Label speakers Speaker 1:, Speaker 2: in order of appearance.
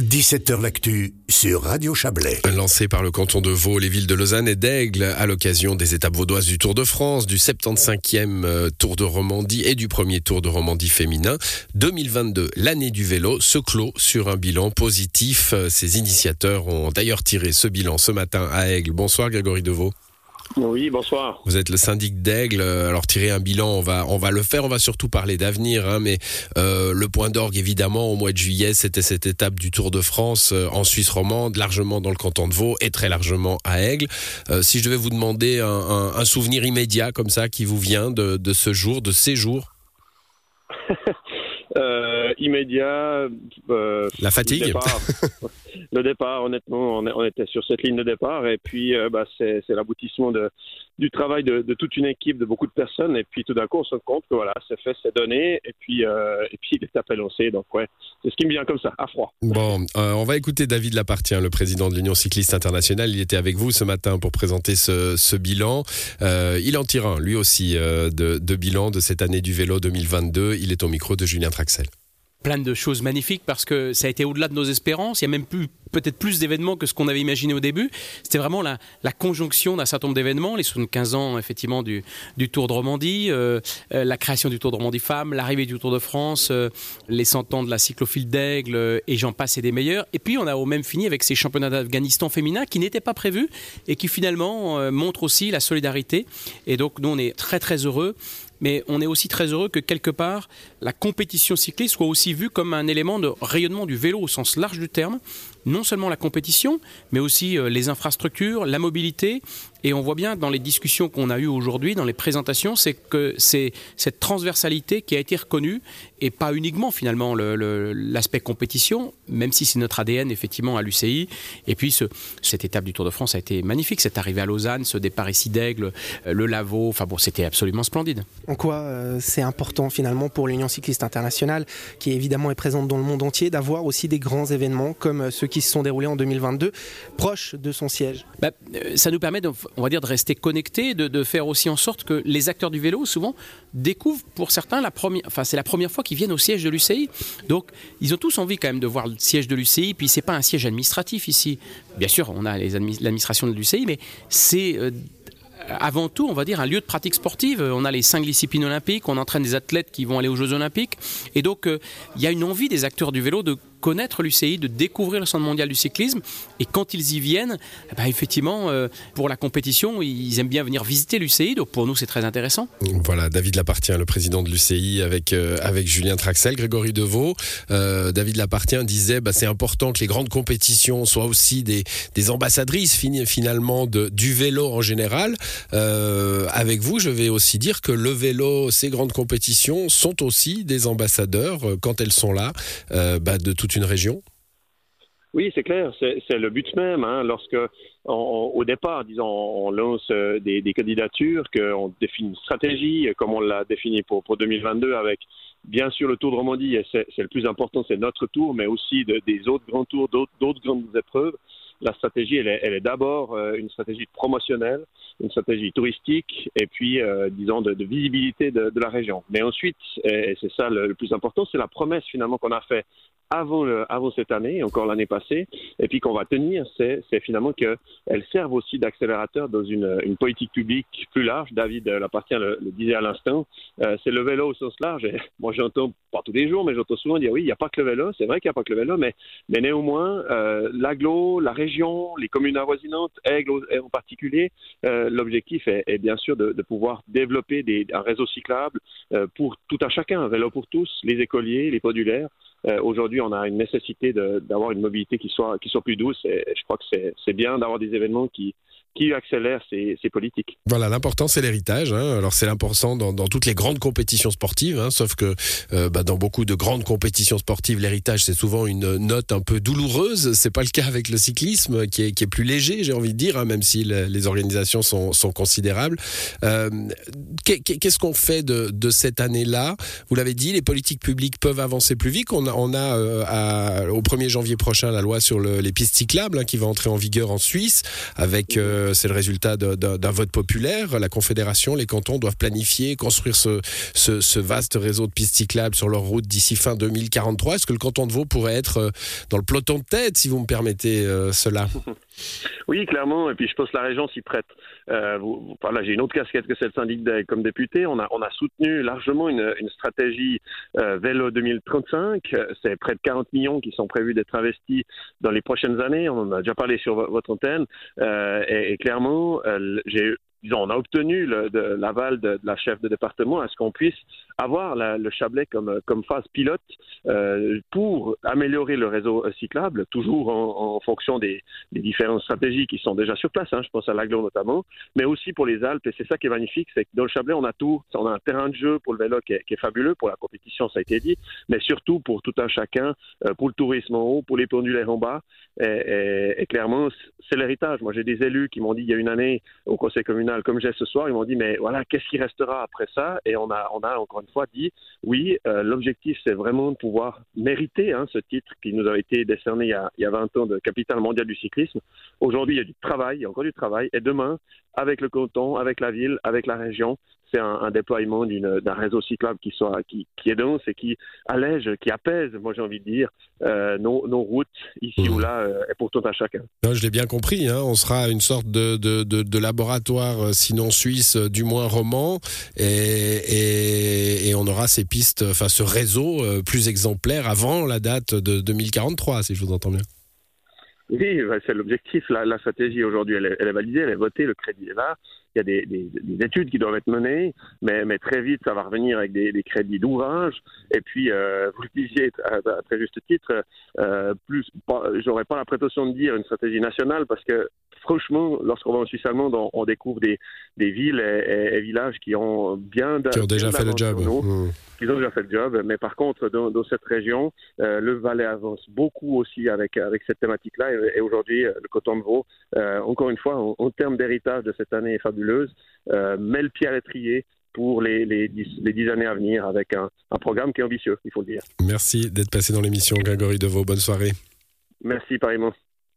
Speaker 1: 17h L'actu sur Radio Chablais.
Speaker 2: Lancé par le canton de Vaud, les villes de Lausanne et d'Aigle à l'occasion des étapes vaudoises du Tour de France, du 75e euh, Tour de Romandie et du premier Tour de Romandie féminin. 2022, l'année du vélo, se clôt sur un bilan positif. Ces initiateurs ont d'ailleurs tiré ce bilan ce matin à Aigle. Bonsoir Grégory Deveau.
Speaker 3: Oui, bonsoir.
Speaker 2: Vous êtes le syndic d'Aigle. Alors tirer un bilan, on va on va le faire. On va surtout parler d'avenir, hein, mais euh, le point d'orgue évidemment au mois de juillet, c'était cette étape du Tour de France euh, en Suisse romande, largement dans le canton de Vaud et très largement à Aigle. Euh, si je devais vous demander un, souvenir immédiat comme ça qui vous vient de, de ce jour, de ces jours.
Speaker 3: immédiat.
Speaker 2: La fatigue.
Speaker 3: le départ, honnêtement, on, était sur cette ligne de départ et puis euh, bah, c'est l'aboutissement du travail de, toute une équipe, de beaucoup de personnes et puis tout d'un coup on se rend compte que voilà, c'est fait, c'est donné et puis euh, et puis l'étape est lancée. Donc ouais, c'est ce qui me vient comme ça, à froid.
Speaker 2: Bon, euh, on va écouter David Lapartien, le président de l'Union cycliste internationale. Il était avec vous ce matin pour présenter ce, ce bilan. il en tire un, lui aussi, de, de bilan de cette année du vélo 2022. Il est au micro de Julien Traxel
Speaker 4: plein de choses magnifiques parce que ça a été au-delà de nos espérances. Il y a même plus peut-être plus d'événements que ce qu'on avait imaginé au début. C'était vraiment la, conjonction d'un certain nombre d'événements, les 75 ans effectivement du, Tour de Romandie, euh, euh, la création du Tour de Romandie Femmes, l'arrivée du Tour de France, euh, les 100 ans de la cyclophile d'Aigle et j'en passe et des meilleurs. Et puis on a au même fini avec ces championnats d'Afghanistan féminins qui n'étaient pas prévus et qui finalement montrent aussi la solidarité. Et donc nous on est très très heureux mais on est aussi très heureux que quelque part la compétition cycliste soit aussi vue comme un élément de rayonnement du vélo au sens large du terme, non seulement la compétition, mais aussi euh, les infrastructures, la mobilité. Et on voit bien dans les discussions qu'on a eues aujourd'hui, dans les présentations, c'est que c'est cette transversalité qui a été reconnue, et pas uniquement finalement l'aspect compétition, même si c'est notre ADN effectivement à l'UCI. Et puis ce, cette étape du Tour de France a été magnifique, cette arrivée à Lausanne, ce départ ici d'Aigle, euh, le Lavaux, enfin bon, c'était absolument splendide.
Speaker 5: En quoi euh, c'est important finalement pour l'Union cycliste internationale, qui évidemment est présente dans le monde entier, d'avoir aussi des grands événements comme ceux qui se sont déroulés en 2022, proche de son siège?
Speaker 4: Bah, euh, Ça nous permet, de, on va dire, de rester connectés, de, faire aussi en sorte que les acteurs du vélo, souvent, découvrent pour certains la première, enfin c'est la première fois qu'ils viennent au siège de l'UCI. Donc ils ont tous envie quand même de voir le siège de l'UCI. Puis c'est pas un siège administratif ici. Bien sûr, on a l'administration de l'UCI, mais c'est euh, avant tout, on va dire, un lieu de pratique sportive. On a les cinq disciplines olympiques, on entraîne des athlètes qui vont aller aux Jeux olympiques. Et donc, euh, il y a une envie des acteurs du vélo de connaître l'UCI, de découvrir le Centre mondial du cyclisme. Et quand ils y viennent, eh ben, effectivement, euh, pour la compétition, ils aiment bien venir visiter l'UCI. Donc pour nous, c'est très intéressant.
Speaker 2: Voilà, David Lapartien, le président de l'UCI, avec, euh, avec Julien Traxel, Grégory Deveau. Euh, David Lapartien disait bah, c'est important que les grandes compétitions soient aussi des, des ambassadrices finalement de, du vélo en général. avec vous, je vais aussi dire que le vélo, ces grandes compétitions sont aussi des ambassadeurs quand elles sont là bah, de toute une région?
Speaker 3: Oui, c'est clair, c'est le but même. Hein, lorsque, au départ, disons, on lance euh, des, candidatures, qu'on définit une stratégie, comme on l'a défini pour, pour 2022, avec bien sûr le Tour de Romandie, c'est le plus important, c'est notre tour, mais aussi des autres grands tours, d'autres grandes épreuves la stratégie, elle est, d'abord euh, une stratégie promotionnelle, une stratégie touristique, et puis, euh, disons, de, visibilité de, la région. Mais ensuite, et c'est ça le, plus important, c'est la promesse finalement qu'on a fait avant, cette année, encore l'année passée, et puis qu'on va tenir, c'est finalement qu'elles servent aussi d'accélérateur dans une, politique publique plus large. David l'appartient le, le disait à l'instant, euh, c'est le vélo au sens large. Moi, j'entends pas tous les jours, mais j'entends souvent dire oui, il n'y a pas que le vélo. C'est vrai qu'il n'y a pas que le vélo, mais, néanmoins, euh, l'aglo, la région, les communes avoisinantes, Aigle en particulier, euh, l'objectif est, bien sûr de, pouvoir développer un réseau cyclable euh, pour tout à chacun, un vélo pour tous, les écoliers, les podulaires. Euh, aujourd'hui, on a une nécessité d'avoir une mobilité qui soit, qui soit plus douce et je crois que c'est bien d'avoir des événements qui, qui accélère ces, politiques.
Speaker 2: Voilà, l'important c'est l'héritage. Hein. Alors c'est l'important dans, toutes les grandes compétitions sportives, hein, sauf que euh, bah, dans beaucoup de grandes compétitions sportives, l'héritage c'est souvent une note un peu douloureuse. C'est pas le cas avec le cyclisme, qui est, plus léger, j'ai envie de dire, hein, même si les organisations sont, considérables. Euh, Qu'est-ce qu'on fait de, cette année-là? Vous l'avez dit, les politiques publiques peuvent avancer plus vite. On a, euh, au 1er janvier prochain la loi sur le, les pistes cyclables qui va entrer en vigueur en Suisse avec euh, c'est le résultat d'un vote populaire. La Confédération, les cantons doivent planifier, construire ce, vaste réseau de pistes cyclables sur leur route d'ici fin 2043. Est-ce que le canton de Vaud pourrait être euh, dans le peloton de tête, si vous me permettez euh, cela?
Speaker 3: Oui, clairement, et puis je pense que la région s'y prête. Euh, voilà, j'ai une autre casquette que celle syndic comme député. On a, soutenu largement une, stratégie vélo 2035. C'est près de 40 millions qui sont prévus d'être investis dans les prochaines années. On en a déjà parlé sur votre antenne. Et, et, clairement, euh, j'ai on a obtenu l'aval de, la chef de département à ce qu'on puisse avoir le Chablais comme, comme phase pilote euh, pour améliorer le réseau cyclable, toujours en, fonction des, différentes stratégies qui sont déjà sur place. Hein, je pense à l'Aglo notamment, mais aussi pour les Alpes. Et c'est ça qui est magnifique, c'est que dans le Chablais, on a tout. On a un terrain de jeu pour le vélo qui est, fabuleux, pour la compétition, ça a été dit, mais surtout pour tout un chacun, euh, pour le tourisme en haut, pour les pendulaires en bas. Et, et clairement, c'est l'héritage. Moi, j'ai des élus qui m'ont dit il y a une année au conseil communal comme j'ai ce soir, ils m'ont dit mais voilà, qu'est-ce qui restera après ça? Et on a, encore une fois dit oui, euh, l'objectif c'est vraiment de pouvoir mériter hein, ce titre qui nous a été décerné il y a, il y a 20 ans de capitale mondiale du cyclisme. Aujourd'hui, il y a du travail, il y a encore du travail, et demain, avec le canton, avec la ville, avec la région, c'est un, déploiement d'un réseau cyclable qui, soit, qui, qui, est dense et qui allège, qui apaise, moi j'ai envie de dire, euh, nos, nos, routes ici ou mmh. là, euh, et pour tout un chacun.
Speaker 2: Non, je l'ai bien compris, hein, on sera une sorte de, de, de, de laboratoire, euh, sinon suisse, du moins roman, et, et, et, on aura ces pistes, enfin ce réseau plus exemplaire avant la date de 2043, si je vous entends bien.
Speaker 3: Oui, c'est l'objectif. La, la, stratégie aujourd'hui, elle, elle, est validée, elle est votée, le crédit est là il y a des, des, des, études qui doivent être menées, mais, mais très vite, ça va revenir avec des, des crédits d'ouvrage. Et puis, euh, vous le disiez à, très juste titre, euh, plus, j'aurais pas la prétention de dire une stratégie nationale parce que franchement, lorsqu'on va en Suisse allemande, on, découvre des, des villes et, villages qui ont bien
Speaker 2: qui ont déjà fait le job.
Speaker 3: Mmh. Qui ont déjà fait le job. Mais par contre, dans, dans cette région, euh, le Valais avance beaucoup aussi avec avec cette thématique-là. Et, aujourd'hui, le Coton de Vaud, euh, encore une fois, en, en termes d'héritage de cette année fabuleux euh, met le pied à l'étrier pour les, les, dix, années à venir avec un, un, programme qui est ambitieux, il faut le dire.
Speaker 2: Merci d'être passé dans l'émission, Grégory Deveau. Bonne soirée.
Speaker 3: Merci, pareillement.